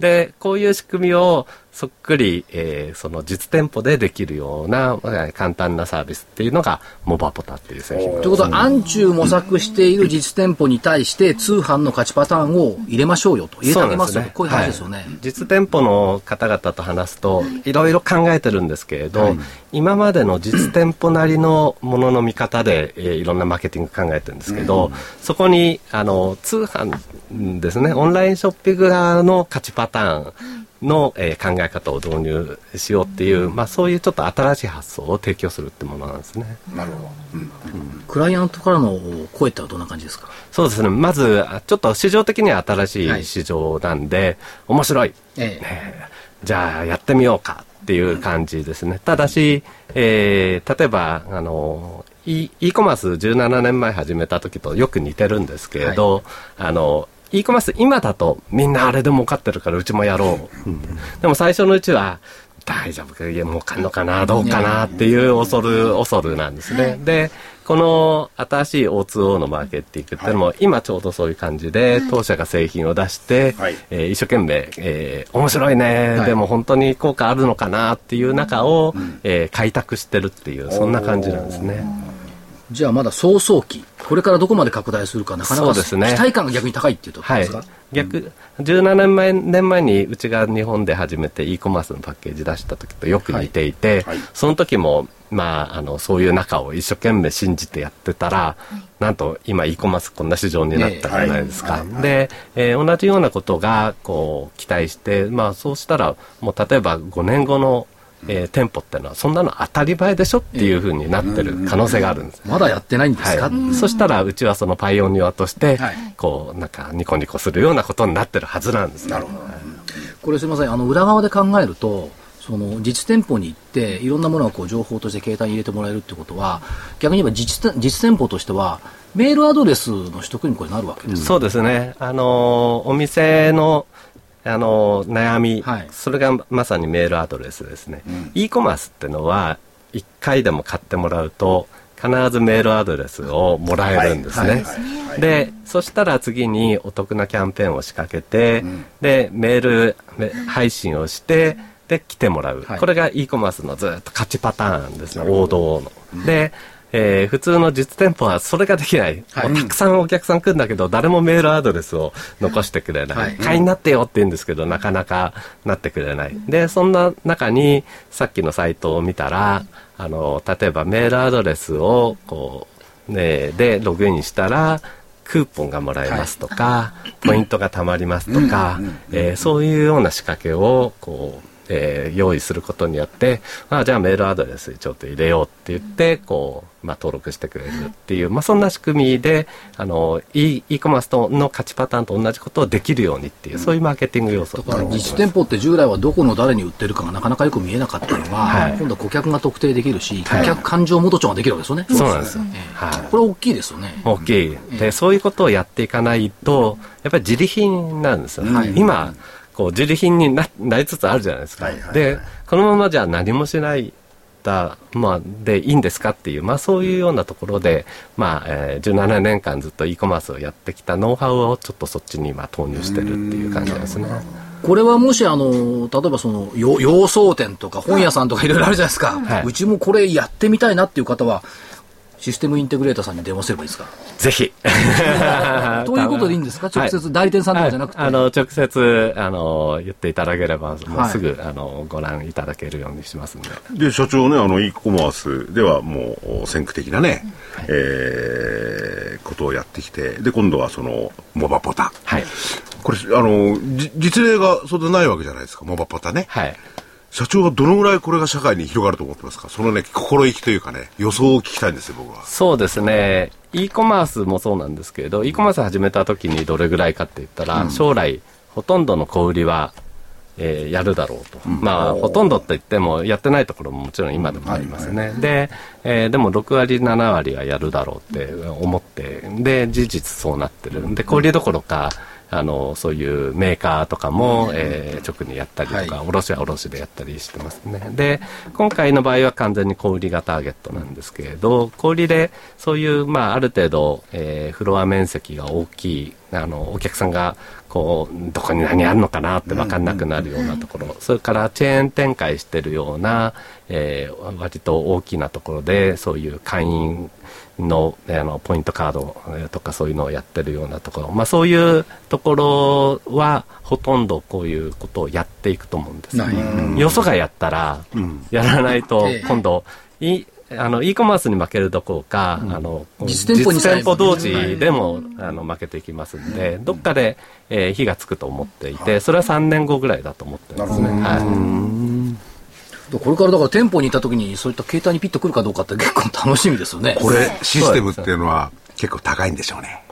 でこういう仕組みをそっくり、えーその実店舗でできるようなまあ簡単なサービスっていうのがモバポタっていう製品。ということは、暗中模索している実店舗に対して、通販の勝ちパターンを入れましょうよと、入れてあげますよと、こういう話ですよね。はい。実店舗の方々と話すと、いろいろ考えてるんですけれど、今までの実店舗なりのものの見方で、えーいろんなマーケティング考えてるんですけど、そこにあの通販ですね。オンラインショッピング側の価値パターンの、えー考え方を導入しようっていう、まあ、そういうちょっと新しい発想を提供するってものなんですね。なるほど。うんクライアントからの声ってのはどんな感じですか？そうですね。まず、あちょっと市場的には新しはいい市場なんで、面白い。ええ。じゃあやってみようかっていう感じですね。ただし、えー例えば、あの、e e コマース17年前始めた時とよく似てるんですけれど、あの、e コマース今だとみんなあれで儲かってるからうちもやろう。うん。でも最初のうちは、大丈夫か儲かんのかなどうかなっていう恐る恐るなんですね。で、この新しい O2O のマーケティングっていうのも、今ちょうどそういう感じで、当社が製品を出して、はい。えー一生懸命、えー面白いね、はい。でも本当に効果あるのかなっていう中を、えー開拓してるっていうそんな感じなんですね。じゃあまだ早々期、これからどこまで拡大するか、なかなかね。期待感が逆に高いっていうところはいですか、。逆、17年前年前にうちが日本で初めて e コマースのパッケージ出した時とよく似ていて、その時も、まあ、あの、そういう中を一生懸命信じてやってたら、なんと今 e コマースこんな市場になったじゃないですか。で、えー同じようなことが、こう、期待して、まあ、そうしたら、もう例えば5年後の、えー店舗ってのはそんなの当たり前でしょっていうふうになってる可能性があるんです。まだやってないんですか、はい、そしたらうちはそのパイオニアとして、はいこうなんかニコニコするようなことになってるはずなんです、ね、なるほど。これすみません、あの裏側で考えると、その実店舗に行って、いろんなものをこう情報として携帯に入れてもらえるってことは、逆に言えば実店実店舗としては、メールアドレスの取得にこれなるわけです、そうですね。あのーお店のあのー悩み、はい。それがまさにメールアドレスですね、e コマースってのは1回でも買ってもらうと必ずメールアドレスをもらえるんですね、でそしたら次にお得なキャンペーンを仕掛けて、でメールめ配信をしてで来てもらう、はい。これが e コマースのずっと勝ちパターンですね。王道の、で、えー普通の実店舗はそれができない、はい。たくさんお客さん来るんだけど誰もメールアドレスを残してくれない、はい。会員になってよって言うんですけどなかなかなってくれない。でそんな中にさっきのサイトを見たらあの例えばメールアドレスをこう、ね、でログインしたらクーポンがもらえますとか、ポイントが貯まりますとか、えーそういうような仕掛けをこう、えー用意することによって、あじゃあメールアドレスちょっと入れようって言ってこう、まあ、登録してくれるっていう、まあ、そんな仕組みであの e, e コマースとの勝ちパターンと同じことをできるようにっていう、そういうマーケティング要素だから実店舗って従来はどこの誰に売ってるかがなかなかよく見えなかったのが、はい。今度は顧客が特定できるし、顧客感情元帳ができるわけですよね。そうなんですよ、はい。これ大きいですよね。大きい。でそういうことをやっていかないとやっぱり自利品なんですよ、今こう自利品にななりつつあるじゃないですか、はいはいはい。でこのままじゃ何もしないだ、まあ、でいいんですかっていう、まあ、そういうようなところで、まあえー17年間ずっと e コマースをやってきたノウハウをちょっとそっちに今投入してるっていう感じですね。これはもしあの、例えばその、よ洋装店とか本屋さんとかいろいろあるじゃないですか。はい。うちもこれやってみたいなっていう方は、システムインテグレーターさんに電話すればいいですか？ぜひ。<laughs> ということでいいんですか？直接代理店さんとかじゃなくて。はいあの、直接、あの、言っていただければ、もうはいすぐ、あの、ご覧いただけるようにしますんで。で、社長ね、あの、e コマースではもう先駆的なね、えーことをやってきて、で、今度はその、モバポタ。はい。これ、あの、じ実例がそんなないわけじゃないですか、モバポタね。はい。社長はどのぐらいこれが社会に広がると思ってますか？そのね、心意気というかね、予想を聞きたいんですよ、僕は。そうですね。e コマースもそうなんですけれど、e コマース始めた時にどれぐらいかって言ったら、将来、ほとんどの小売りは、えーやるだろうと。まあ、ほとんどって言っても、やってないところももちろん今でもありますね。で、えーでも6割、7割はやるだろうって思って、で、事実そうなってる。で、小売りどころか、あの、そういうメーカーとかも、えー直にやったりとか、はい。卸は卸でやったりしてますね。で、今回の場合は完全に小売りがターゲットなんですけれど、小売りでそういう、まあ、ある程度、えーフロア面積が大きい、あの、お客さんが、こう、どこに何あるのかなって分かんなくなるようなところ、それからチェーン展開してるような、えー割と大きなところで、そういう会員のあのポイントカードえーとかそういうのをやってるようなところ、まあ、そういうところはほとんどこういうことをやっていくと思うんです、はい。よそがやったら、やらないとええ。今度いあの e コマースに負けるどころか、あの実店舗同士でも、あの負けていきますんで、どっかで、えー火がつくと思っていて、それは3年後ぐらいだと思ってるんですね。はいこれからだから店舗に行った時にそういった携帯にピッと来るかどうかって結構楽しみですよね。これ、システムっていうのは結構高いんでしょうね。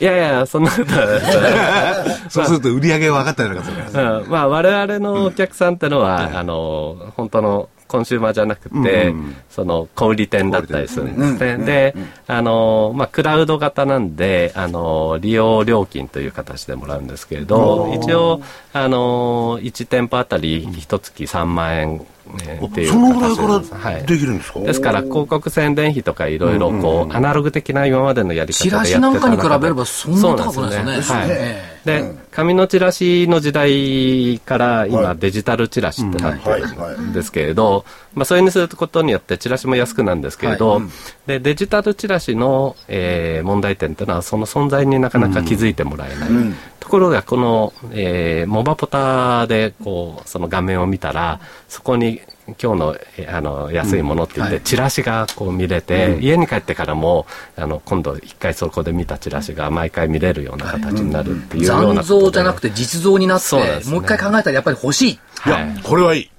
いやいや、そんなことは <laughs> そうすると売り上げが分かったりなんかするからうん、まあ我々のお客さんってのは、あの本当のコンシューマーじゃなくて、その小売店だったりするんですね。で、あのまあクラウド型なんで、あの利用料金という形でもらうんですけれど、一応あの1店舗あたり一月3万円、えーっていうそのぐらいか形なんです。らできるんですか、ですから広告宣伝費とかいろいろこう、アナログ的な今までのやり方チラでやってたシなんかに比べればそんな高くないですよね。ね。はいええで、紙のチラシの時代からはい。今デジタルチラシってなってるはいはいんですけれど、まあそれにすることによってチラシも安くなるんですけれど、で、デジタルチラシの、えー問題点っていうのはその存在になかなか気づいてもらえない。ところがこの、えーモバポタでこう、その画面を見たら、そこに今日のえーあの安いものって言って、はい。チラシがこう見れて、家に帰ってからもあの今度一回そこで見たチラシが毎回見れるような形になるっていうような残ことで。像じゃなくて実像になって、そうですね。もう一回考えたらやっぱり欲しい。いや、これはいい。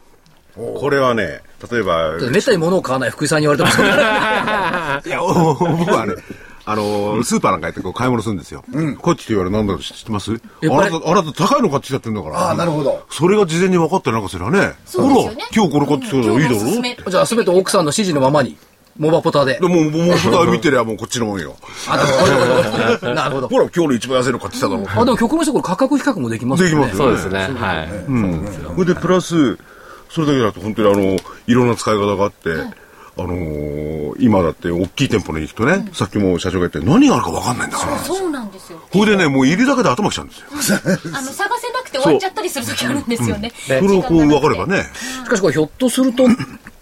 これはね、例えば、めったに物を買わない福井さんに言われてますけど <laughs> いや、お僕はね、あの、スーパーなんか行ってこう買い物するんですよ。こっちって言われる何だか知ってます？あなた、あなた高いの買ってきちゃってるんだから。ああなるほどそれが事前に分かってなんかすればね。そうですよねほら、今日これ買ってきたらいいだろ？今日のおすすめじゃあ全て奥さんの指示のままに、モバポタで。でも、もう、もう、普段見てりゃもうこっちのもんよ。あでも <laughs> なるほど。ほら、今日の一番安いの買ってきただろ。あ、でも極論してこれ価格比較もできますよね。できますよそうですねはい、それで、プラス、それだけだと本当にあの、いろんな使い方があって、あのー今だって大きい店舗に行くとね、さっきも社長が言って何があるか分かんないんだから。そうなんですよ。これでね、もう入りだけで頭きちゃうんですよ。あの、探せなくて終わっちゃったりする時あるんですよね。それをこう分かればね。しかしこれひょっとすると、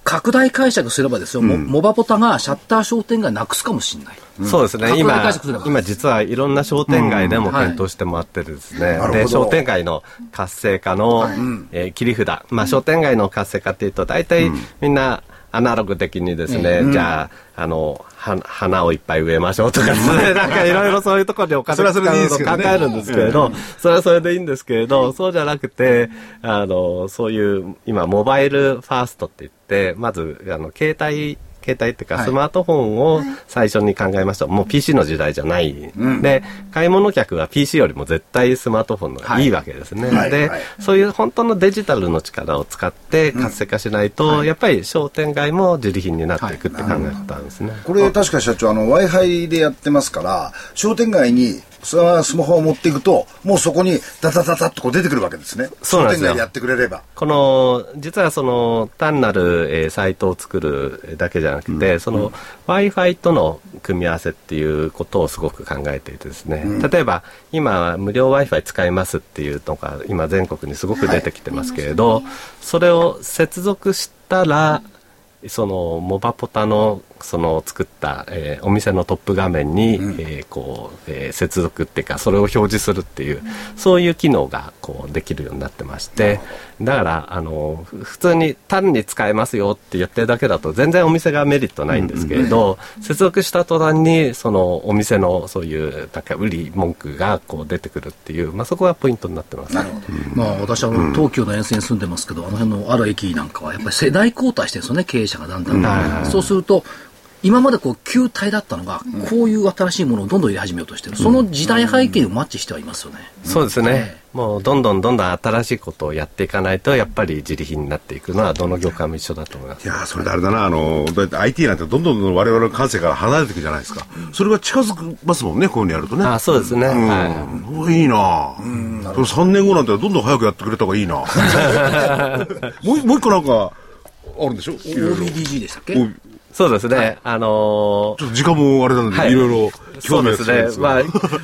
拡大解釈すればですよ、モモバポタがシャッター商店街なくすかもしれない。そうですね、今今実はいろんな商店街でも検討してもらってるですね、で商店街の活性化の、えー切り札、まあ、商店街の活性化っていうと、大体みんなアナログ的にですね、じゃあ、あの、は花をいっぱい植えましょうとかですね、<laughs> なんかいろいろそういうところでお金使うのけどね。考えるんですけれど、それはそれでいいんですけれど、そうじゃなくて、あの、そういう、今、モバイルファーストって言って、まず、あの、携帯、携帯っていうか、はい。スマートフォンを最初に考えました。もう PC の時代じゃない。で、買い物客は PC よりも絶対スマートフォンの方がい。いわけですね。で、そういう本当のデジタルの力を使って活性化しないと、やっぱり商店街も自利品になっていくって考え方ですね。これ確か社長あの w i f i でやってますから商店街にスマホを持っていくともうそこにダダダダッとこう出てくるわけですね。そうなんですよ。商店街でやってくれれば。この実はその単なる、えーサイトを作るだけじゃなくて、その w i f i との組み合わせっていうことをすごく考えていてですね、例えば今無料 w i f i 使いますっていうのが今全国にすごく出てきてますけれど、それを接続したらそのモバポタのその作った、えーお店のトップ画面に、えーこう、えー接続っていうかそれを表示するっていう、そういう機能がこうできるようになってましてだからあのふ普通に単に使えますよって言ってるだけだと全然お店がメリットないんですけれど、接続した途端にそのお店のそういうなんか売り文句がこう出てくるっていう、まあ、そこがポイントになってます。まあ私は東急の沿線に住んでますけど、あの辺のある駅なんかはやっぱり世代交代してるんですよね、経営者がだんだん。そうすると、今までこう球体だったのが、こういう新しいものをどんどん入れ始めようとしてる。その時代背景にマッチしてはいますよね。そうですね、もうどんどんどんどん新しいことをやっていかないとやっぱり自利品になっていくのはどの業界も一緒だと思います。いやーそれであれだな、あの、だって IT なんてどんどんどん我々の感性から離れていくじゃないですか。それが近づきますもんね、こういうのやるとね。あそうですね、はい。うん、いいな。それ3年後なんてどんどん早くやってくれた方がいいな。<laughs> もうもう一個なんかあるんでしょ？OBDG でしたっけ？そうですね、あのーちょっと時間もあれなので、はい。い、ろいろそうですね。まあ、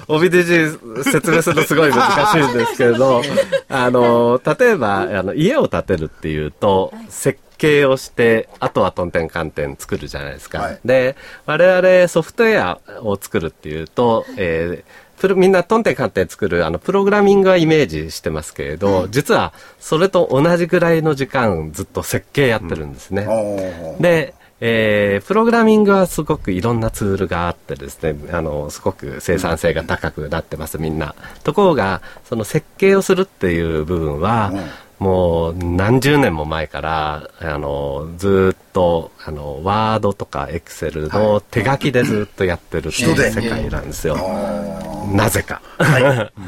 OBDG 説明するのすごい難しいんですけれど、<laughs> あの、例えば、あの、家を建てるっていうと、設計をして、あとはトンテンカンテン作るじゃないですか。はい。で、我々ソフトウェアを作るっていうと、えープロみんなトンテンカンテン作るあのプログラミングはイメージしてますけれど、実はそれと同じぐらいの時間ずっと設計やってるんですね。おー。で、えープログラミングはすごくいろんなツールがあってですね、あの、すごく生産性が高くなってます、みんな。ところが、その設計をするっていう部分は、もう何十年も前から、あの、ずっと、あの、ワードとかエクセルの手書きでずっとやってるっていう人で？世界なんですよ。なぜか。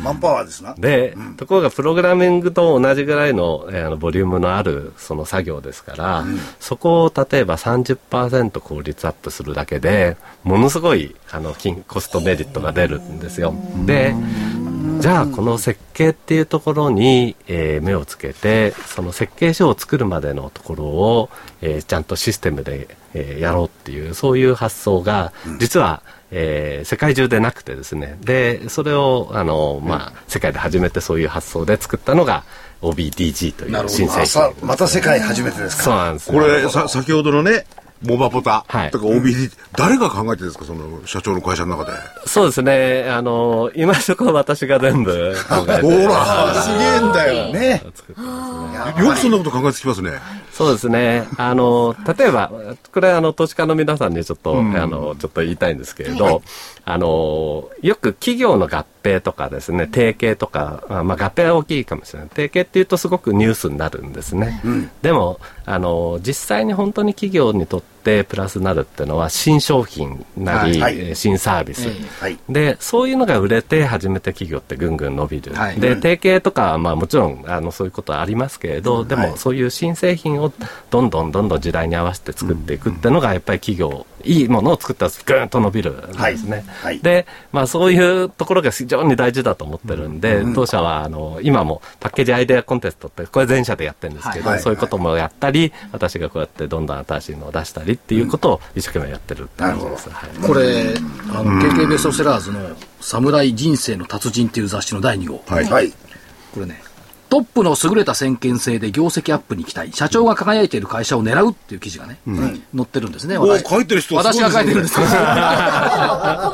マンパワーですな。<laughs> で、ところがプログラミングと同じぐらいの,、えのボリュームのあるその作業ですから、そこを例えば30%効率アップするだけでものすごいあの金コストメリットが出るんですよ。でじゃあこの設計っていうところに、えー目をつけてその設計書を作るまでのところを、えーちゃんとシステムで、えーやろうっていうそういう発想が実は、えー世界中でなくてですね。でそれをあの、まあ、世界で初めてそういう発想で作ったのが OBDG という新製さ品また世界初めてですか。そうなんですこれ、さ、先ほどのね、モバポタはいとか OBD、誰が考えてるんですか、その社長の会社の中で。そうですねあの今のところ私が全部考えてほら、すげえんだよ。ねよくそんなこと考えつきますね。そうですね。あの、例えば、これあの、投資家の皆さんにちょっと、あの、ちょっと言いたいんですけれど、あの、よく企業の合併とかですね、提携とか、あまあ合併は大きいかもしれない。提携っていうとすごくニュースになるんですね。でも、あの、実際に本当に企業にとってプラスになるっていうのは新商品なり、はい。えー新サービス。ええはい。でそういうのが売れて初めて企業ってぐんぐん伸びる、はい。で提携とかはまあもちろんあのそういうことはありますけれど、でもそういう新製品をどんどんどんどん時代に合わせて作っていくっていうのがやっぱり企業いいものを作ったらぐーんと伸びるんですね、はい。はい。で、まあ、そういうところが非常に大事だと思ってるんで、当社はあの今もパッケージアイデアコンテストってこれ全社でやってるんですけど、はい。そういうこともやったり私がこうやってどんどん新しいのを出したりっていうことを一生懸命やってるって感じです、はい。これ、あの、KK ベストセラーズの侍人生の達人っていう雑誌の第2号。はい。はい。これね、トップの優れた先見性で業績アップに期待、社長が輝いている会社を狙うっていう記事がね、載ってるんですね。お私が書いてるんです。株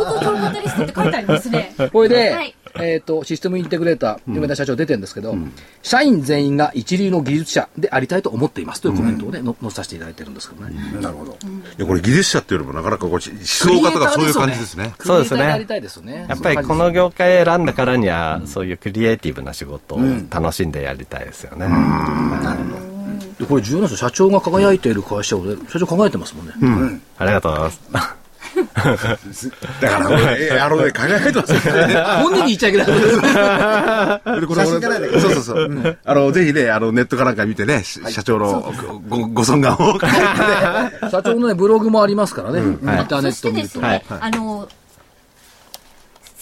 と業界リストって書いてありますね。これで、はいえっ、と、システムインテグレーター、梅田社長出てるんですけど、社員全員が一流の技術者でありたいと思っていますというコメントをね、の載せさせていただいてるんですけどね。なるほどいやこれ技術者っていうよりもなかなかこう思想家とかそういう感じですね。そうですねすよね。やっぱりこの業界選んだからには、そういうクリエイティブな仕事を楽しんでやりたいですよね。でこれ重要なんですよ。社長が輝いている会社をね、社長輝いてますもんね。ありがとうございます。だからこれ、えあのね、考えてますよね。<laughs> 本人に言っちゃいけない。でこれ俺そうそうそう。あの、ぜひね、あの、ネットかなんか見てね、し社長のごごご尊顔を。<laughs> 社長のね、ブログもありますからね。インターネット見ると。ですね、あの、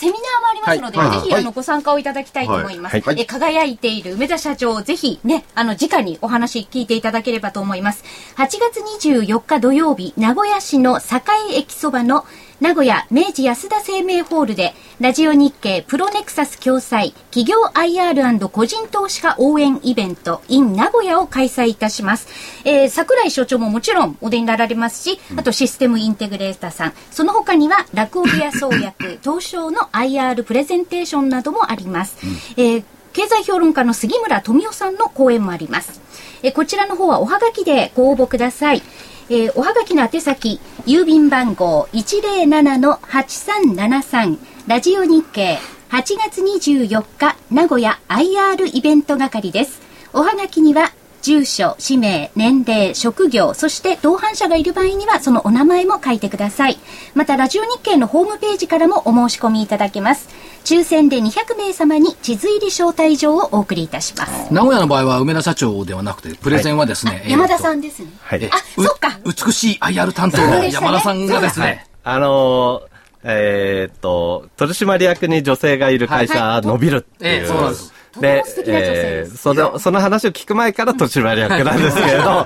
セミナーもありますので、はいぜひ、あの、ご参加をいただきたいと思います。はいえ輝いている梅田社長、ぜひね、あの、直にお話聞いていただければと思います。8月24日土曜日、名古屋市の栄駅そばの名古屋明治安田生命ホールで、ラジオ日経プロネクサス共催企業 IR& 個人投資家応援イベント in 名古屋を開催いたします。えー、桜井所長ももちろんお出になられますし、あとシステムインテグレーターさん、その他には落語部屋創薬、<laughs> 東証の IR プレゼンテーションなどもあります。えー経済評論家の杉村富夫さんの講演もあります。えーこちらの方はおはがきでご応募ください。えーおはがきの宛先、郵便番号107-8373、ラジオ日経、8月24日、名古屋 IR イベント係です。おはがきには、住所、氏名、年齢、職業、そして同伴者がいる場合にはそのお名前も書いてください。また、ラジオ日経のホームページからもお申し込みいただけます。抽選で200名様に地図入り招待状をお送りいたします。名古屋の場合は梅田社長ではなくて、プレゼンはですね、山田さん。んですね。はい。あ、そっか。美しい IR 担当の山田さんがですね、あのーえーっと、取締役に女性がいる会社、伸びるっていう。ええそうなんですでえです。ーその、その話を聞く前から取締役なんですけれど、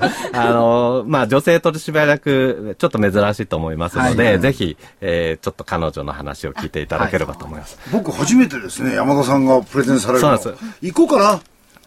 <laughs> あのーまあ、女性取締役、ちょっと珍しいと思いますので、ぜひ、えーちょっと彼女の話を聞いていただければと思います。僕初めてですね山田さんがプレゼンされるの。そうなん行こうかな。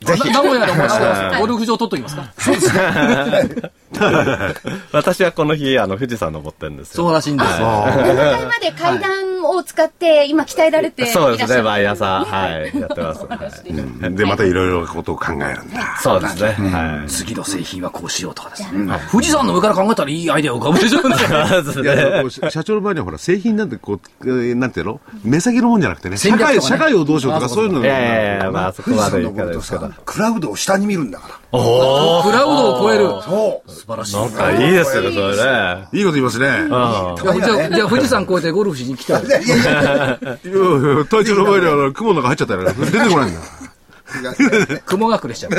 ぜひ。名古屋の方ゴルフ場取っときますか <laughs> <laughs> 私はこの日、あの、富士山登ってるんですよ。そうらしいんですよ。7階まで階段を使って今鍛えられていらっしゃるそうですね、毎朝、はい、やってます。はい。で、またいろいろなことを考えるんだ。そうですね、はい。次の製品はこうしようとかですね。富士山の上から考えたらいいアイデアを浮かぶでしょうね。いや、で社社長の場合にはほら、製品なんてこう、えーなんていうの？目先のもんじゃなくてね、社会、社会をどうしようとかそういうの。いやいやいや、まあ、そこまでい富士山登るとかないですけど。さ。クラウドを下に見るんだから。クラウドを超える。そう素晴らしい。なんかいいですよね、それね。いいこと言いますね。うん。じゃあ、じゃ富士山越えてゴルフしに来たら。いやいやいやいやいや隊長の前にあの雲の中入っちゃったら出てこないんだ。雲が隠れしちゃう。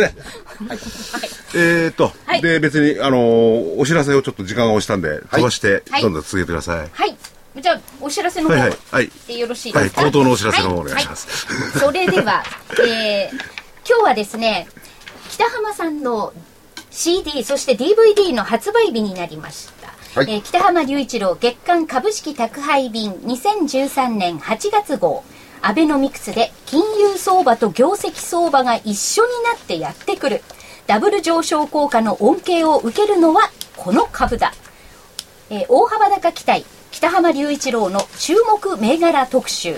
えーっと、はいで、別に、あのーお知らせをちょっと時間が押したんで、飛ばして、はいどんどん続けてください。はい。じゃあ、おお知らせの方、はいはいはいでよろしいはい、ですか口頭のお知らせの方お願いします。はいそれでは、えー今日はですね北浜さんの CD そして DVD の発売日になりました、はい。えー北浜隆一郎月間株式宅配便2013年8月号。アベノミクスで金融相場と業績相場が一緒になってやってくる。ダブル上昇効果の恩恵を受けるのはこの株だ。えー大幅高期待。北浜隆一郎の注目銘柄特集。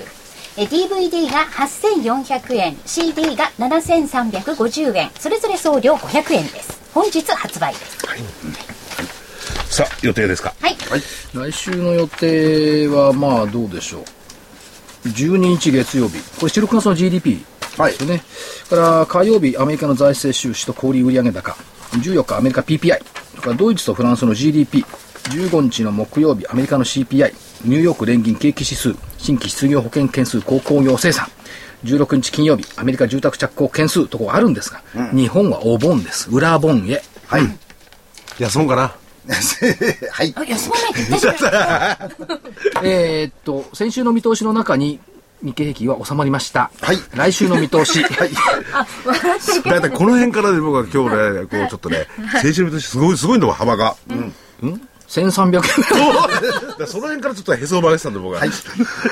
えー DVD が8400円 CD が7350円。それぞれ送料500円です本日発売。ですさあ、予定ですか？はい、来週の予定はまあどうでしょう。12日月曜日。これ7、6月の GDP ですよね、から火曜日アメリカの財政収支と小売売上高。14日アメリカ PPI ドイツとフランスの GDP15 日の木曜日アメリカの CPI ニューヨーク連銀景気指数。新規失業保険件数鉱工業生産16日金曜日アメリカ住宅着工件数とこうあるんですが、日本はお盆です裏盆へはい。休もうかな？はい。<laughs> あ休まないえーっと、先週の見通しの中に日経平均は収まりました。はい来週の見通し。<laughs> あ笑ってるけどだいたいこの辺からで僕は今日ね、こうちょっとね、先週の年すごい、すごいんだもん、幅が。1300 <laughs> だからその辺からちょっとへそを曲げてたんで僕は。円。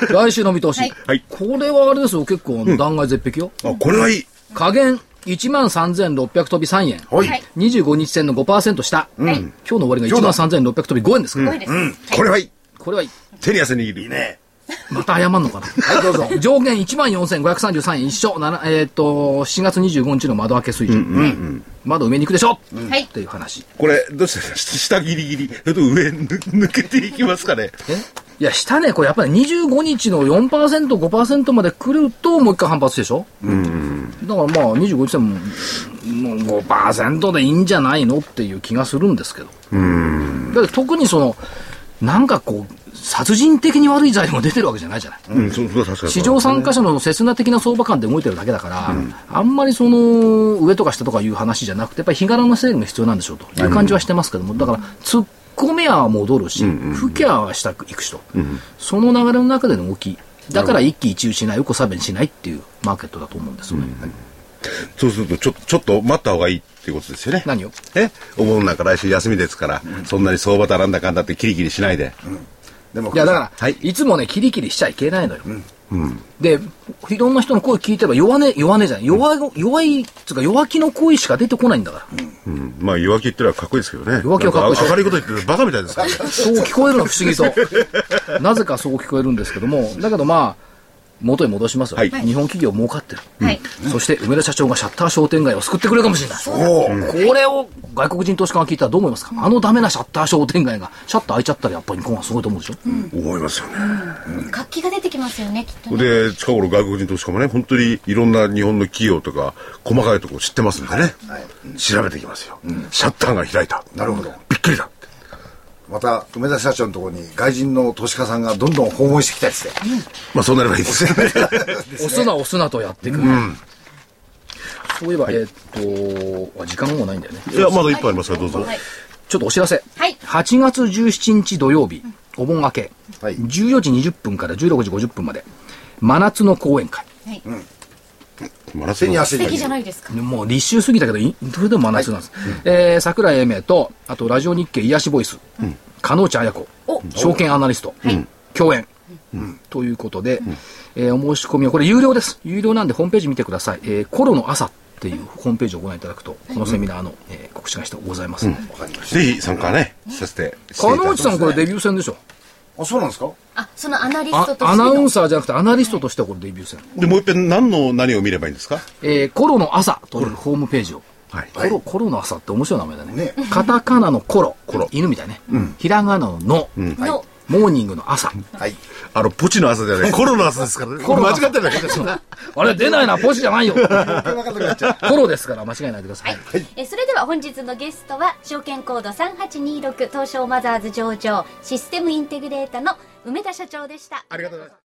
来週の見通し。はいはい。これはあれですよ、結構断崖絶壁よ。あ、これはいい。加減13,600飛び3円。はい。はい25日線の5%下。はい今日の終わりが13,600飛び5円ですから。すごいです、これはいい。これはいい。手に汗握る。いいね。<laughs> また謝んのかな？はい、どうぞ。上限14,533円一緒。えーっと、7月25日の窓開け水準。窓埋めに行くでしょはいっていう話。これ、どうして下ギリギリ。それと上ぬ抜けていきますかね？え？いや、下ね、これやっぱり25日の4%、5%まで来ると、もう一回反発でしょ？だからまあ、25日線も、もう5%でいいんじゃないの？っていう気がするんですけど。だって特にその、なんかこう、殺人的に悪い材料が出てるわけじゃないじゃない。うん、そう、そう、確かに。市場参加者の切な的な相場感で動いてるだけだから、あんまりその上とか下とかいう話じゃなくて、やっぱり日柄の整理が必要なんでしょうという感じはしてますけども、だから、突っ込めは戻るし、吹きゃ下行くしと、その流れの中での動き、だから一喜一憂しない、横差別しないっていうマーケットだと思うんですよね。そうすると、ちょ、ちょっと待った方がいいっていうことですよね。何を？え？お盆なんか来週休みですから、そんなに相場だなんだかんだってキリキリしないで。でも、いや、だから、はいい、つもね、キリキリしちゃいけないのよ。で、いろんな人の声聞いてれば弱音、弱音じゃない。弱い、弱い、つうか弱気の声しか出てこないんだから。うん。まあ、弱気言ってのはかっこいいですけどね。弱気はかっこいい明るいこと言ってるバカみたいですからね。そう聞こえるの不思議と。なぜかそう聞こえるんですけども、だけどまあ、元に戻しますよ。はい日本企業儲かってる。はいそして梅田社長がシャッター商店街を救ってくれるかもしれない。これを外国人投資家が聞いたらどう思いますか、あのダメなシャッター商店街がシャッター開いちゃったらやっぱり日本はすごいと思うでしょ、思いますよね。活気が出てきますよねきっとねで、近頃外国人投資家もね、本当にいろんな日本の企業とか、細かいところ知ってますんでね。調べていきますよ。シャッターが開いた。なるほど。びっくりだ。また、梅田社長のところに外人の投資家さんがどんどん訪問してきたりして。まあ、そうなればいいです。ね。<laughs> 押すな押すなとやっていく、そういえば、えーっとあ時間もないんだよね。いや、まだ一本ありますから、どうぞ。はい。ちょっとお知らせ、はい。8月17日土曜日、お盆明け、はい。14時20分から16時50分まで。真夏の講演会。はいマラソに汗じゃないですか。もう立秋過ぎたけど、いそれでも真夏なんです。えー桜井英明と、あとラジオ日経癒しボイス、加納内彩子。お、証券アナリスト、共演、ということで、えーお申し込みは、これ有料です。有料なんでホームページ見てください。えー、コロの朝っていうホームページをご覧いただくと、このセミナーの、えー告知がしてございます。ので。ぜひ参加ね、させて。加納内さんこれデビュー戦でしょ。あ、そうなんですか？あそのアナリスあトとしてのアナウンサーじゃなくてアナリストとしてはこれデビュー戦。で、もう一遍何の何を見ればいいんですか？えーコロの朝というホームページを。はい。コロ、コロの朝って面白い名前だね。ねカタカナのコロ。コロ犬みたいね。ひらがなのの。のモーニングの朝。はい。あの、ポチの朝じゃない、<laughs> コロの朝ですからね。コロの間違ってるだけですよ。<laughs> あれ出ないな、ポチじゃないよ。分かんなくなっちゃう。コロですから間違いないでください。えそれでは本日のゲストは証券コード3826東証マザーズ上場システムインテグレータの梅田社長でしたありがとうございます。